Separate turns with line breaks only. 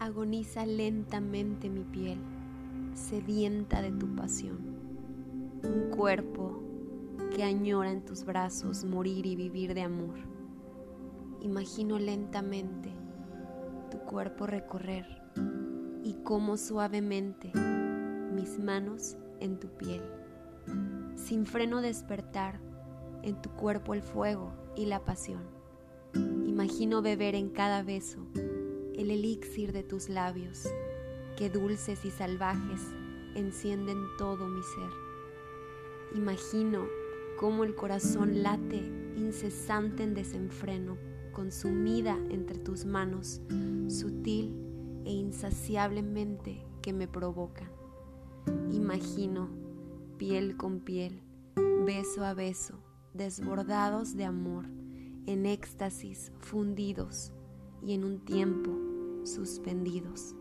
agoniza lentamente mi piel, sedienta de tu pasión. Un cuerpo que añora en tus brazos morir y vivir de amor. Imagino lentamente tu cuerpo recorrer y cómo suavemente mis manos en tu piel. Sin freno despertar en tu cuerpo el fuego y la pasión. Imagino beber en cada beso el elixir de tus labios, que dulces y salvajes encienden todo mi ser. Imagino cómo el corazón late incesante en desenfreno, consumida entre tus manos, sutil e insaciablemente que me provocan. Imagino, piel con piel, beso a beso, desbordados de amor, en éxtasis fundidos y en un tiempo suspendidos.